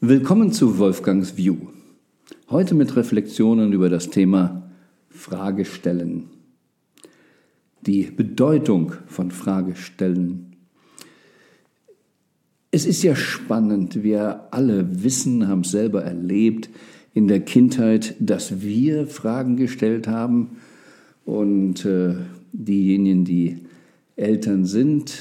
Willkommen zu Wolfgangs View. Heute mit Reflexionen über das Thema Fragestellen. Die Bedeutung von Fragestellen. Es ist ja spannend, wir alle wissen, haben es selber erlebt in der Kindheit, dass wir Fragen gestellt haben und äh, diejenigen, die Eltern sind,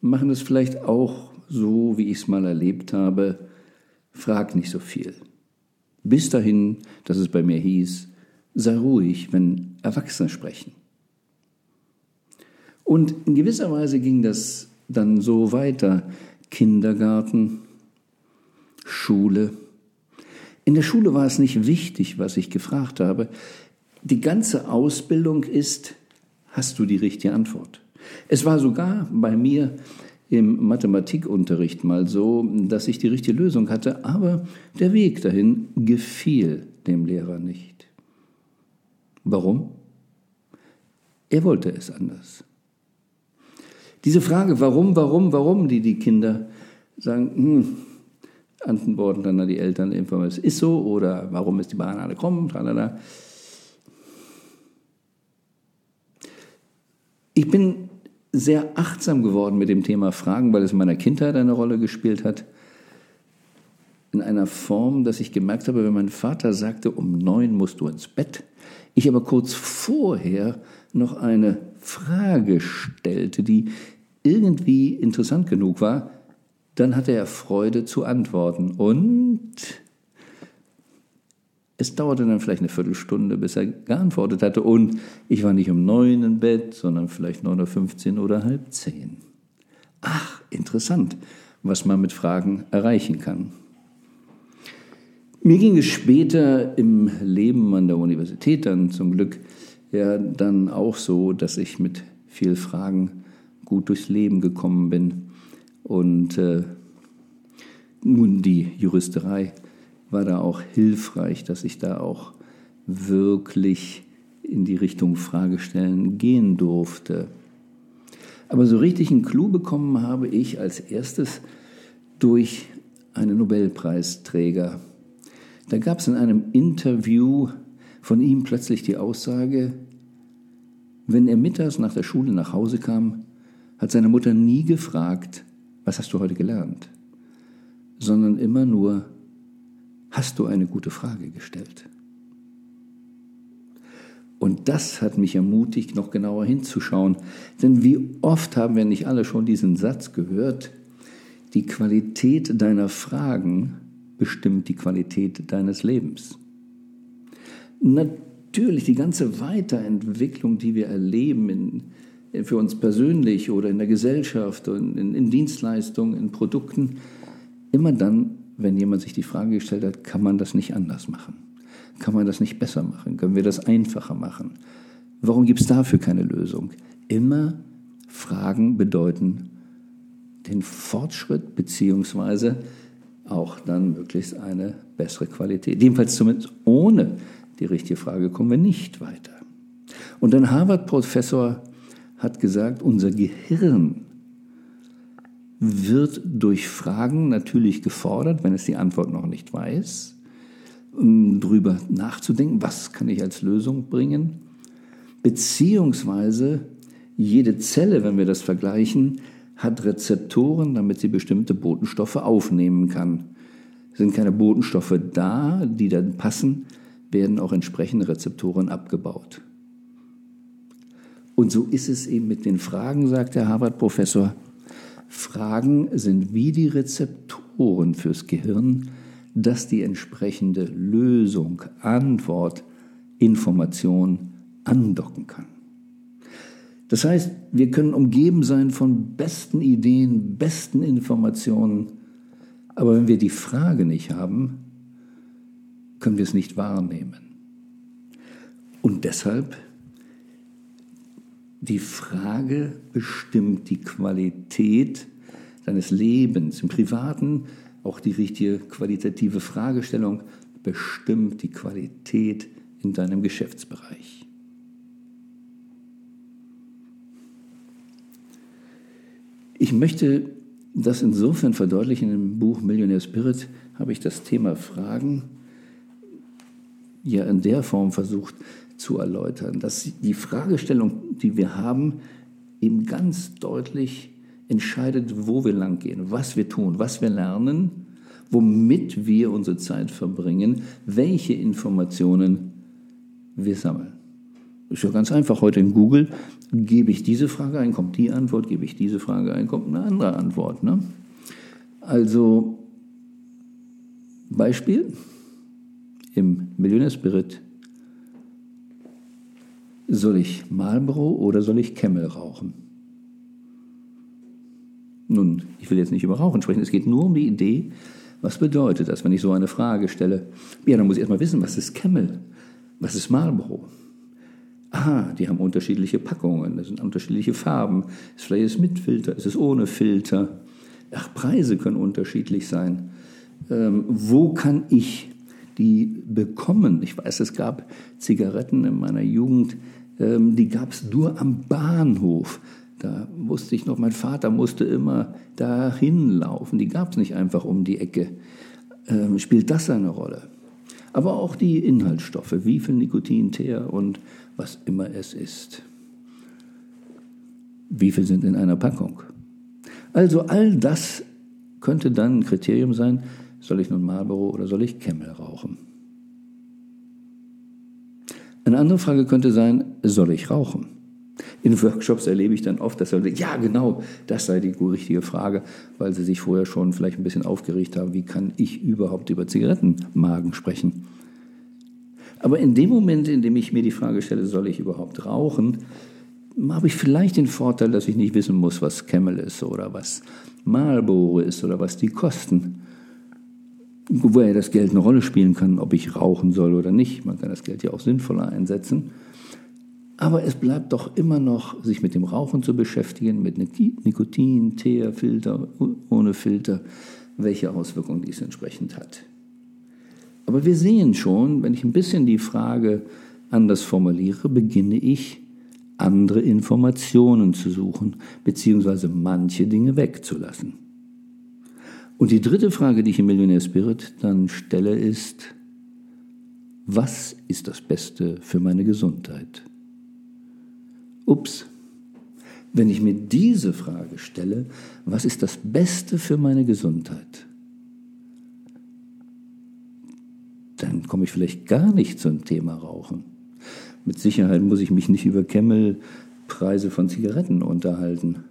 machen es vielleicht auch so, wie ich es mal erlebt habe, frag nicht so viel. Bis dahin, dass es bei mir hieß, sei ruhig, wenn Erwachsene sprechen. Und in gewisser Weise ging das dann so weiter. Kindergarten, Schule. In der Schule war es nicht wichtig, was ich gefragt habe. Die ganze Ausbildung ist, hast du die richtige Antwort? Es war sogar bei mir im Mathematikunterricht mal so, dass ich die richtige Lösung hatte, aber der Weg dahin gefiel dem Lehrer nicht. Warum? Er wollte es anders. Diese Frage, warum, warum, warum, die die Kinder sagen, hm, antworten dann an die Eltern es ist so oder warum ist die Banane krumm, tralala. Ich bin sehr achtsam geworden mit dem Thema Fragen, weil es in meiner Kindheit eine Rolle gespielt hat. In einer Form, dass ich gemerkt habe, wenn mein Vater sagte, um neun musst du ins Bett, ich aber kurz vorher noch eine Frage stellte, die irgendwie interessant genug war, dann hatte er Freude zu antworten. Und es dauerte dann vielleicht eine Viertelstunde, bis er geantwortet hatte. Und ich war nicht um neun im Bett, sondern vielleicht neun Uhr fünfzehn oder halb zehn. Ach, interessant, was man mit Fragen erreichen kann. Mir ging es später im Leben an der Universität dann zum Glück ja dann auch so, dass ich mit viel Fragen gut durchs Leben gekommen bin. Und äh, nun die Juristerei war da auch hilfreich, dass ich da auch wirklich in die Richtung Fragestellen gehen durfte. Aber so richtig einen Clou bekommen habe ich als erstes durch einen Nobelpreisträger. Da gab es in einem Interview von ihm plötzlich die Aussage, wenn er mittags nach der Schule nach Hause kam, hat seine Mutter nie gefragt, was hast du heute gelernt, sondern immer nur, Hast du eine gute Frage gestellt? Und das hat mich ermutigt, noch genauer hinzuschauen. Denn wie oft haben wir nicht alle schon diesen Satz gehört, die Qualität deiner Fragen bestimmt die Qualität deines Lebens. Natürlich, die ganze Weiterentwicklung, die wir erleben, in, für uns persönlich oder in der Gesellschaft, in, in, in Dienstleistungen, in Produkten, immer dann, wenn jemand sich die Frage gestellt hat, kann man das nicht anders machen? Kann man das nicht besser machen? Können wir das einfacher machen? Warum gibt es dafür keine Lösung? Immer Fragen bedeuten den Fortschritt beziehungsweise auch dann möglichst eine bessere Qualität. Jedenfalls zumindest ohne die richtige Frage kommen wir nicht weiter. Und ein Harvard-Professor hat gesagt, unser Gehirn wird durch Fragen natürlich gefordert, wenn es die Antwort noch nicht weiß, um darüber nachzudenken, was kann ich als Lösung bringen, beziehungsweise jede Zelle, wenn wir das vergleichen, hat Rezeptoren, damit sie bestimmte Botenstoffe aufnehmen kann. Sind keine Botenstoffe da, die dann passen, werden auch entsprechende Rezeptoren abgebaut. Und so ist es eben mit den Fragen, sagt der Harvard-Professor. Fragen sind wie die Rezeptoren fürs Gehirn, das die entsprechende Lösung, Antwort, Information andocken kann. Das heißt, wir können umgeben sein von besten Ideen, besten Informationen, aber wenn wir die Frage nicht haben, können wir es nicht wahrnehmen. Und deshalb die Frage bestimmt die Qualität deines Lebens. Im Privaten auch die richtige qualitative Fragestellung bestimmt die Qualität in deinem Geschäftsbereich. Ich möchte das insofern verdeutlichen im Buch Millionaire Spirit habe ich das Thema Fragen ja in der Form versucht zu erläutern, dass die Fragestellung, die wir haben, eben ganz deutlich entscheidet, wo wir langgehen, was wir tun, was wir lernen, womit wir unsere Zeit verbringen, welche Informationen wir sammeln. Ist ja ganz einfach. Heute in Google gebe ich diese Frage ein, kommt die Antwort, gebe ich diese Frage ein, kommt eine andere Antwort. Ne? Also Beispiel im Millionaire Spirit. Soll ich Marlboro oder soll ich Camel rauchen? Nun, ich will jetzt nicht über Rauchen sprechen, es geht nur um die Idee, was bedeutet das, wenn ich so eine Frage stelle? Ja, dann muss ich erstmal wissen, was ist Camel? Was ist Marlboro? Aha, die haben unterschiedliche Packungen, das sind unterschiedliche Farben. Ist vielleicht ist mit Filter, ist es ohne Filter? Ach, Preise können unterschiedlich sein. Ähm, wo kann ich die bekommen? Ich weiß, es gab Zigaretten in meiner Jugend, ähm, die gab es nur am Bahnhof. Da wusste ich noch, mein Vater musste immer dahin laufen. Die gab es nicht einfach um die Ecke. Ähm, spielt das eine Rolle? Aber auch die Inhaltsstoffe, wie viel Nikotin, Teer und was immer es ist. Wie viel sind in einer Packung? Also all das könnte dann ein Kriterium sein, soll ich nun Marlboro oder soll ich Camel rauchen? Eine andere Frage könnte sein, soll ich rauchen? In Workshops erlebe ich dann oft, dass Leute, ja genau, das sei die richtige Frage, weil sie sich vorher schon vielleicht ein bisschen aufgeregt haben, wie kann ich überhaupt über Zigarettenmagen sprechen? Aber in dem Moment, in dem ich mir die Frage stelle, soll ich überhaupt rauchen, habe ich vielleicht den Vorteil, dass ich nicht wissen muss, was Camel ist oder was Marlboro ist oder was die kosten. Wobei das Geld eine Rolle spielen kann, ob ich rauchen soll oder nicht. Man kann das Geld ja auch sinnvoller einsetzen. Aber es bleibt doch immer noch, sich mit dem Rauchen zu beschäftigen, mit Nikotin, Teer, Filter, ohne Filter, welche Auswirkungen dies entsprechend hat. Aber wir sehen schon, wenn ich ein bisschen die Frage anders formuliere, beginne ich andere Informationen zu suchen, beziehungsweise manche Dinge wegzulassen. Und die dritte Frage, die ich im Millionär Spirit dann stelle, ist, was ist das Beste für meine Gesundheit? Ups, wenn ich mir diese Frage stelle, was ist das Beste für meine Gesundheit? Dann komme ich vielleicht gar nicht zum Thema Rauchen. Mit Sicherheit muss ich mich nicht über Kemmelpreise von Zigaretten unterhalten.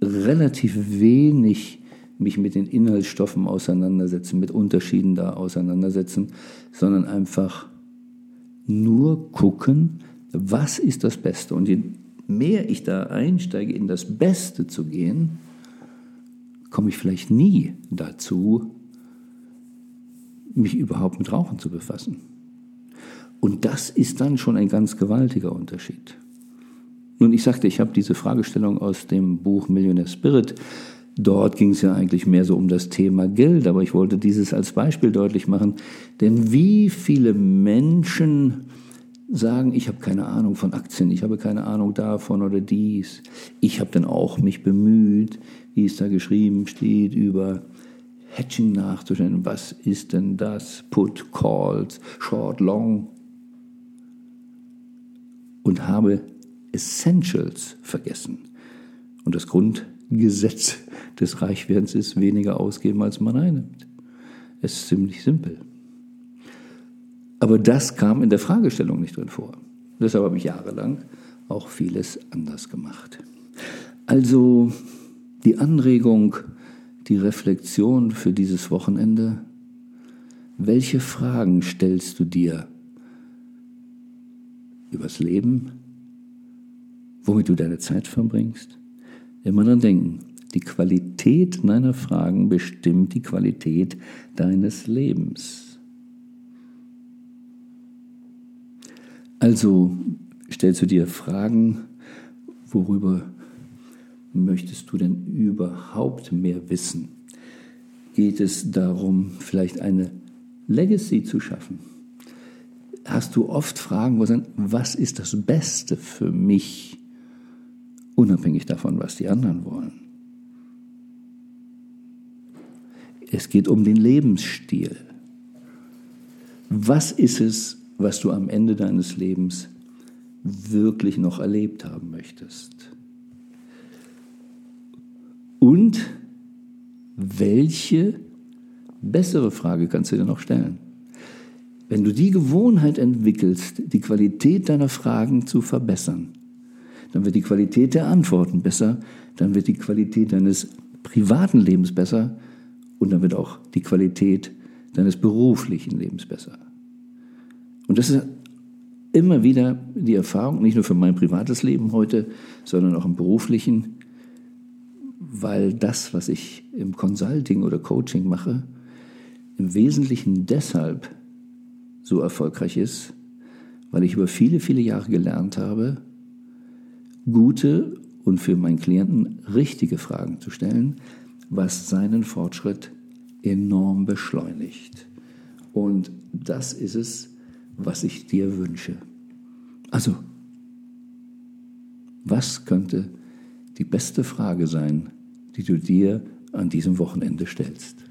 Relativ wenig mich mit den Inhaltsstoffen auseinandersetzen, mit Unterschieden da auseinandersetzen, sondern einfach nur gucken, was ist das Beste? Und je mehr ich da einsteige, in das Beste zu gehen, komme ich vielleicht nie dazu, mich überhaupt mit Rauchen zu befassen. Und das ist dann schon ein ganz gewaltiger Unterschied. Nun, ich sagte, ich habe diese Fragestellung aus dem Buch Millionaire Spirit. Dort ging es ja eigentlich mehr so um das Thema Geld, aber ich wollte dieses als Beispiel deutlich machen. Denn wie viele Menschen sagen, ich habe keine Ahnung von Aktien, ich habe keine Ahnung davon oder dies. Ich habe dann auch mich bemüht, wie es da geschrieben steht, über Hedging nachzustellen. Was ist denn das? Put, Calls, Short, Long. Und habe Essentials vergessen. Und das Grundgesetz des Reichwerdens ist weniger ausgeben, als man einnimmt. Es ist ziemlich simpel. Aber das kam in der Fragestellung nicht drin vor. Deshalb habe ich jahrelang auch vieles anders gemacht. Also die Anregung, die Reflexion für dieses Wochenende. Welche Fragen stellst du dir übers Leben, womit du deine Zeit verbringst? Immer dran denken, die Qualität deiner Fragen bestimmt die Qualität deines Lebens. Also stellst du dir Fragen, worüber möchtest du denn überhaupt mehr wissen? Geht es darum, vielleicht eine Legacy zu schaffen? Hast du oft Fragen, wo sagen, was ist das Beste für mich, unabhängig davon, was die anderen wollen? Es geht um den Lebensstil. Was ist es, was du am Ende deines Lebens wirklich noch erlebt haben möchtest? Und welche bessere Frage kannst du dir noch stellen? Wenn du die Gewohnheit entwickelst, die Qualität deiner Fragen zu verbessern, dann wird die Qualität der Antworten besser, dann wird die Qualität deines privaten Lebens besser und dann wird auch die Qualität deines beruflichen Lebens besser. Und das ist immer wieder die Erfahrung, nicht nur für mein privates Leben heute, sondern auch im beruflichen, weil das, was ich im Consulting oder Coaching mache, im Wesentlichen deshalb so erfolgreich ist, weil ich über viele, viele Jahre gelernt habe, gute und für meinen Klienten richtige Fragen zu stellen, was seinen Fortschritt enorm beschleunigt. Und das ist es, was ich dir wünsche. Also, was könnte die beste Frage sein, die du dir an diesem Wochenende stellst?